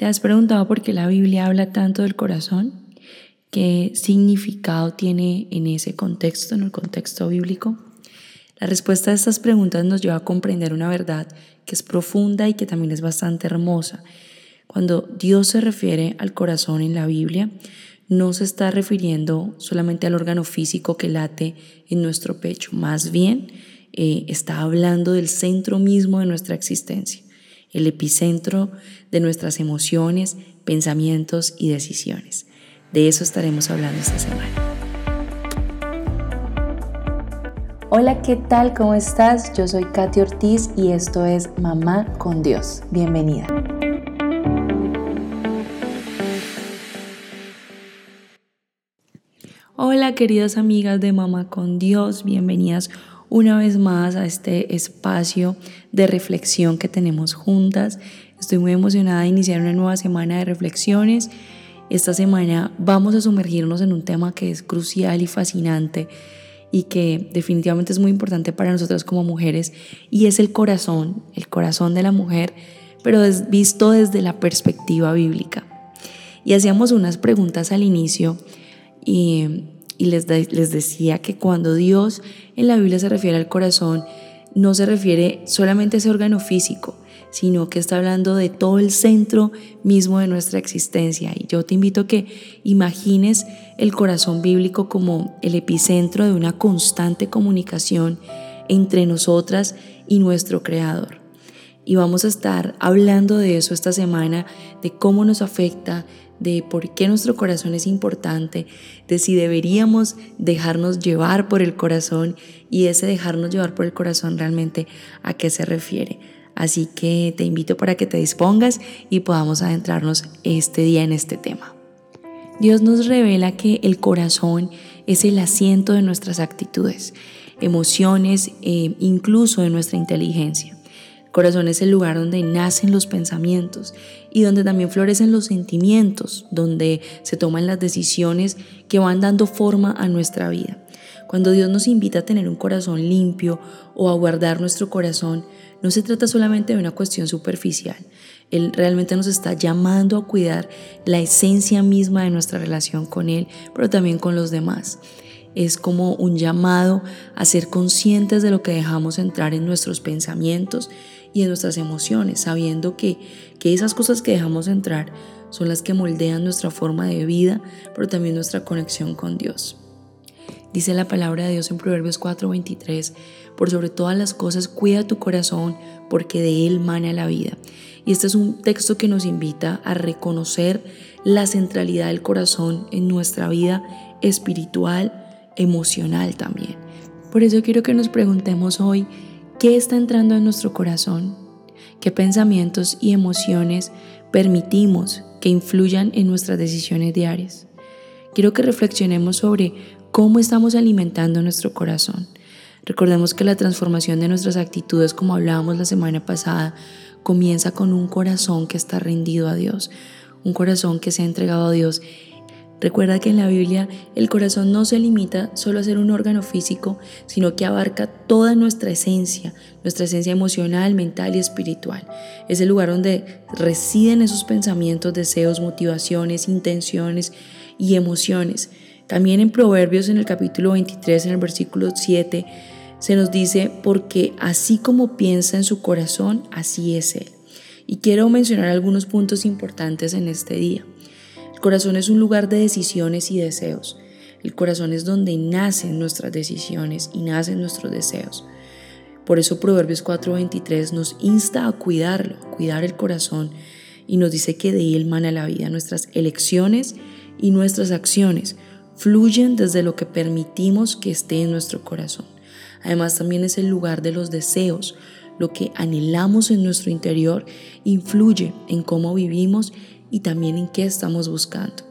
¿Te has preguntado por qué la Biblia habla tanto del corazón? ¿Qué significado tiene en ese contexto, en el contexto bíblico? La respuesta a estas preguntas nos lleva a comprender una verdad que es profunda y que también es bastante hermosa. Cuando Dios se refiere al corazón en la Biblia, no se está refiriendo solamente al órgano físico que late en nuestro pecho, más bien eh, está hablando del centro mismo de nuestra existencia el epicentro de nuestras emociones, pensamientos y decisiones. De eso estaremos hablando esta semana. Hola, ¿qué tal? ¿Cómo estás? Yo soy Katy Ortiz y esto es Mamá con Dios. Bienvenida. Hola queridas amigas de Mamá con Dios, bienvenidas una vez más a este espacio de reflexión que tenemos juntas. Estoy muy emocionada de iniciar una nueva semana de reflexiones. Esta semana vamos a sumergirnos en un tema que es crucial y fascinante y que definitivamente es muy importante para nosotras como mujeres y es el corazón, el corazón de la mujer, pero visto desde la perspectiva bíblica. Y hacíamos unas preguntas al inicio y y les, les decía que cuando Dios en la Biblia se refiere al corazón, no se refiere solamente a ese órgano físico, sino que está hablando de todo el centro mismo de nuestra existencia. Y yo te invito a que imagines el corazón bíblico como el epicentro de una constante comunicación entre nosotras y nuestro Creador. Y vamos a estar hablando de eso esta semana, de cómo nos afecta, de por qué nuestro corazón es importante, de si deberíamos dejarnos llevar por el corazón y ese dejarnos llevar por el corazón realmente a qué se refiere. Así que te invito para que te dispongas y podamos adentrarnos este día en este tema. Dios nos revela que el corazón es el asiento de nuestras actitudes, emociones e incluso de nuestra inteligencia corazón es el lugar donde nacen los pensamientos y donde también florecen los sentimientos, donde se toman las decisiones que van dando forma a nuestra vida. Cuando Dios nos invita a tener un corazón limpio o a guardar nuestro corazón, no se trata solamente de una cuestión superficial. Él realmente nos está llamando a cuidar la esencia misma de nuestra relación con Él, pero también con los demás. Es como un llamado a ser conscientes de lo que dejamos entrar en nuestros pensamientos y en nuestras emociones, sabiendo que, que esas cosas que dejamos entrar son las que moldean nuestra forma de vida, pero también nuestra conexión con Dios. Dice la palabra de Dios en Proverbios 4:23, por sobre todas las cosas cuida tu corazón, porque de él mana la vida. Y este es un texto que nos invita a reconocer la centralidad del corazón en nuestra vida espiritual, emocional también. Por eso quiero que nos preguntemos hoy, ¿Qué está entrando en nuestro corazón? ¿Qué pensamientos y emociones permitimos que influyan en nuestras decisiones diarias? Quiero que reflexionemos sobre cómo estamos alimentando nuestro corazón. Recordemos que la transformación de nuestras actitudes, como hablábamos la semana pasada, comienza con un corazón que está rendido a Dios, un corazón que se ha entregado a Dios Recuerda que en la Biblia el corazón no se limita solo a ser un órgano físico, sino que abarca toda nuestra esencia, nuestra esencia emocional, mental y espiritual. Es el lugar donde residen esos pensamientos, deseos, motivaciones, intenciones y emociones. También en Proverbios en el capítulo 23, en el versículo 7, se nos dice, porque así como piensa en su corazón, así es Él. Y quiero mencionar algunos puntos importantes en este día. El corazón es un lugar de decisiones y deseos. El corazón es donde nacen nuestras decisiones y nacen nuestros deseos. Por eso Proverbios 4:23 nos insta a cuidarlo, cuidar el corazón y nos dice que de él mana la vida. Nuestras elecciones y nuestras acciones fluyen desde lo que permitimos que esté en nuestro corazón. Además también es el lugar de los deseos. Lo que anhelamos en nuestro interior influye en cómo vivimos y también en qué estamos buscando,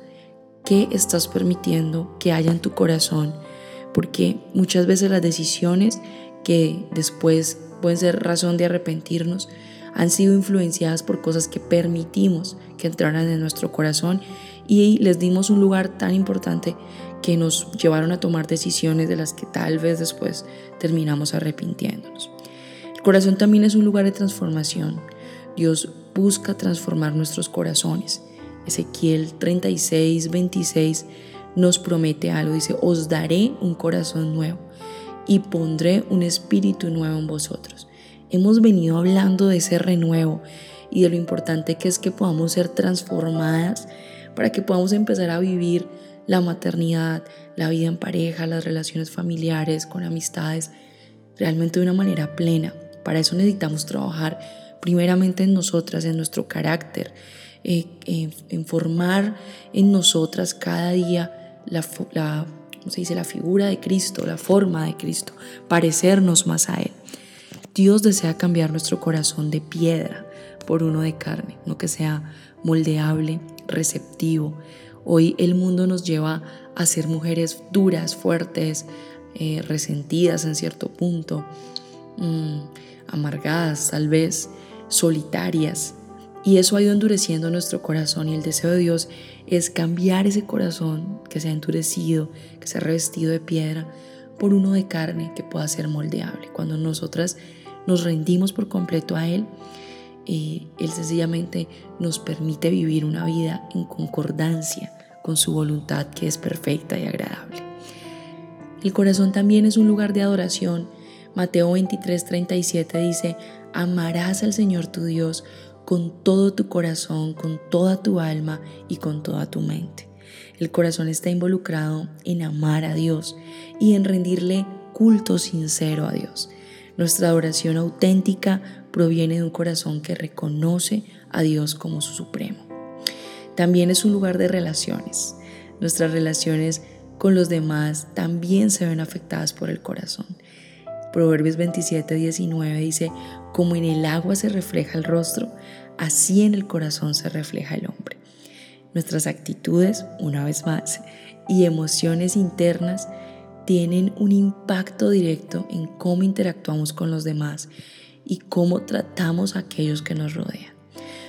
qué estás permitiendo que haya en tu corazón, porque muchas veces las decisiones que después pueden ser razón de arrepentirnos han sido influenciadas por cosas que permitimos que entraran en nuestro corazón y les dimos un lugar tan importante que nos llevaron a tomar decisiones de las que tal vez después terminamos arrepintiéndonos. El corazón también es un lugar de transformación. Dios busca transformar nuestros corazones. Ezequiel 36, 26 nos promete algo. Dice, os daré un corazón nuevo y pondré un espíritu nuevo en vosotros. Hemos venido hablando de ese renuevo y de lo importante que es que podamos ser transformadas para que podamos empezar a vivir la maternidad, la vida en pareja, las relaciones familiares, con amistades, realmente de una manera plena. Para eso necesitamos trabajar primeramente en nosotras, en nuestro carácter, eh, en, formar en nosotras cada día la, la, se dice? la figura de Cristo, la forma de Cristo, parecernos más a Él. Dios desea cambiar nuestro corazón de piedra por uno de carne, no que sea moldeable, receptivo. Hoy el mundo nos lleva a ser mujeres duras, fuertes, eh, resentidas en cierto punto, mm, amargadas tal vez, solitarias. Y eso ha ido endureciendo nuestro corazón y el deseo de Dios es cambiar ese corazón que se ha endurecido, que se ha revestido de piedra, por uno de carne que pueda ser moldeable. Cuando nosotras nos rendimos por completo a Él, eh, Él sencillamente nos permite vivir una vida en concordancia con su voluntad que es perfecta y agradable. El corazón también es un lugar de adoración. Mateo 23, 37 dice, amarás al Señor tu Dios con todo tu corazón, con toda tu alma y con toda tu mente. El corazón está involucrado en amar a Dios y en rendirle culto sincero a Dios. Nuestra adoración auténtica proviene de un corazón que reconoce a Dios como su supremo. También es un lugar de relaciones. Nuestras relaciones con los demás también se ven afectadas por el corazón. Proverbios 27, 19 dice, como en el agua se refleja el rostro, así en el corazón se refleja el hombre. Nuestras actitudes, una vez más, y emociones internas tienen un impacto directo en cómo interactuamos con los demás y cómo tratamos a aquellos que nos rodean.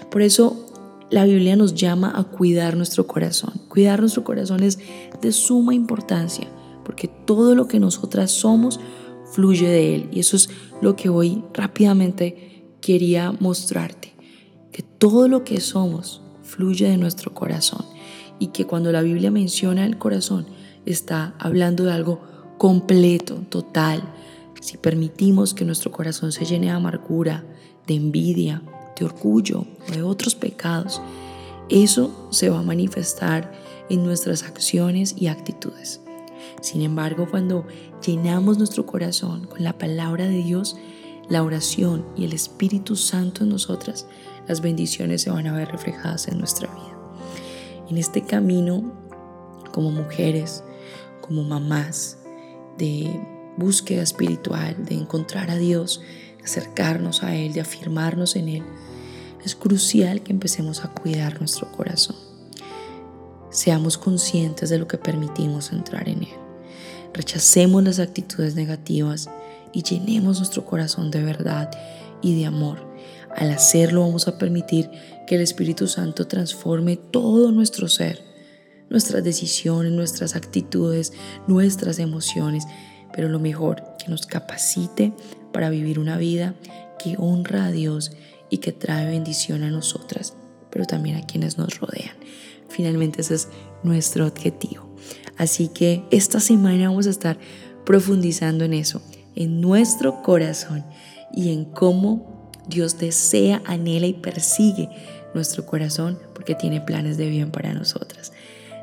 Por eso la Biblia nos llama a cuidar nuestro corazón. Cuidar nuestro corazón es de suma importancia porque todo lo que nosotras somos fluye de Él. Y eso es lo que hoy rápidamente quería mostrarte. Que todo lo que somos fluye de nuestro corazón. Y que cuando la Biblia menciona el corazón, está hablando de algo completo, total. Si permitimos que nuestro corazón se llene de amargura, de envidia, de orgullo o de otros pecados, eso se va a manifestar en nuestras acciones y actitudes. Sin embargo, cuando llenamos nuestro corazón con la palabra de Dios, la oración y el Espíritu Santo en nosotras, las bendiciones se van a ver reflejadas en nuestra vida. En este camino, como mujeres, como mamás, de búsqueda espiritual, de encontrar a Dios, acercarnos a Él, de afirmarnos en Él, es crucial que empecemos a cuidar nuestro corazón. Seamos conscientes de lo que permitimos entrar en Él. Rechacemos las actitudes negativas y llenemos nuestro corazón de verdad y de amor. Al hacerlo vamos a permitir que el Espíritu Santo transforme todo nuestro ser, nuestras decisiones, nuestras actitudes, nuestras emociones, pero lo mejor, que nos capacite para vivir una vida que honra a Dios y que trae bendición a nosotras, pero también a quienes nos rodean. Finalmente ese es nuestro objetivo. Así que esta semana vamos a estar profundizando en eso, en nuestro corazón y en cómo Dios desea, anhela y persigue nuestro corazón porque tiene planes de bien para nosotras.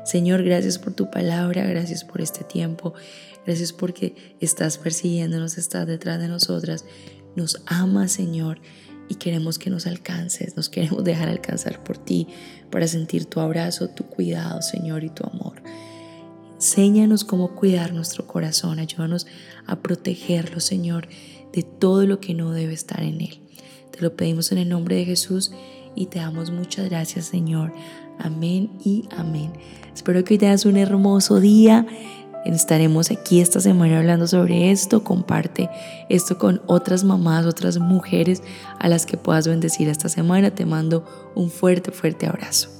Señor, gracias por tu palabra, gracias por este tiempo, gracias porque estás persiguiéndonos, estás detrás de nosotras, nos amas, Señor, y queremos que nos alcances, nos queremos dejar alcanzar por ti para sentir tu abrazo, tu cuidado, Señor, y tu amor. Enséñanos cómo cuidar nuestro corazón, ayúdanos a protegerlo, Señor, de todo lo que no debe estar en él. Te lo pedimos en el nombre de Jesús y te damos muchas gracias, Señor. Amén y amén. Espero que hoy tengas un hermoso día Estaremos aquí esta semana hablando sobre esto. Comparte esto con otras mamás, otras mujeres a las que puedas bendecir esta semana. Te mando un fuerte, fuerte abrazo.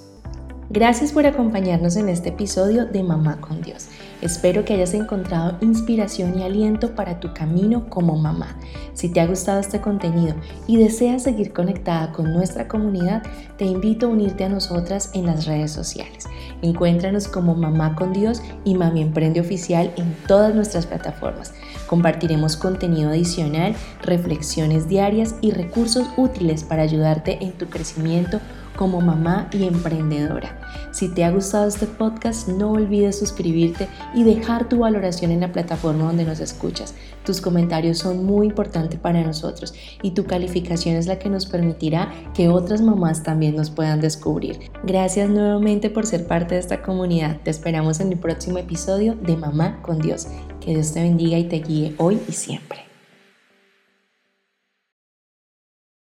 Gracias por acompañarnos en este episodio de Mamá con Dios. Espero que hayas encontrado inspiración y aliento para tu camino como mamá. Si te ha gustado este contenido y deseas seguir conectada con nuestra comunidad, te invito a unirte a nosotras en las redes sociales. Encuéntranos como Mamá con Dios y Mami Emprende Oficial en todas nuestras plataformas. Compartiremos contenido adicional, reflexiones diarias y recursos útiles para ayudarte en tu crecimiento como mamá y emprendedora. Si te ha gustado este podcast, no olvides suscribirte y dejar tu valoración en la plataforma donde nos escuchas. Tus comentarios son muy importantes para nosotros y tu calificación es la que nos permitirá que otras mamás también nos puedan descubrir. Gracias nuevamente por ser parte de esta comunidad. Te esperamos en el próximo episodio de Mamá con Dios. Que Dios te bendiga y te guíe hoy y siempre.